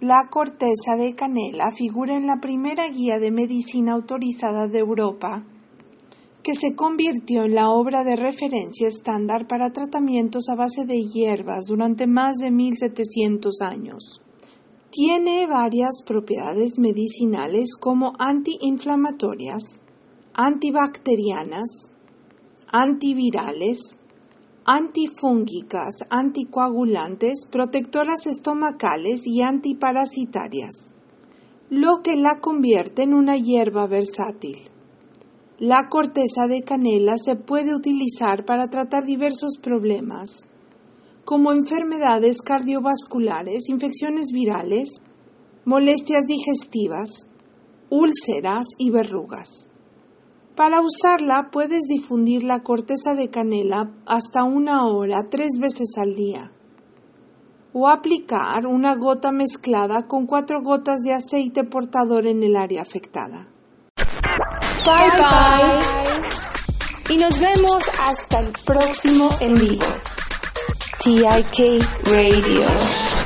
La corteza de canela figura en la primera guía de medicina autorizada de Europa, que se convirtió en la obra de referencia estándar para tratamientos a base de hierbas durante más de 1700 años. Tiene varias propiedades medicinales como antiinflamatorias, antibacterianas, antivirales, antifúngicas, anticoagulantes, protectoras estomacales y antiparasitarias, lo que la convierte en una hierba versátil. La corteza de canela se puede utilizar para tratar diversos problemas, como enfermedades cardiovasculares, infecciones virales, molestias digestivas, úlceras y verrugas. Para usarla puedes difundir la corteza de canela hasta una hora tres veces al día o aplicar una gota mezclada con cuatro gotas de aceite portador en el área afectada. Bye bye. Y nos vemos hasta el próximo en vivo. TIK Radio.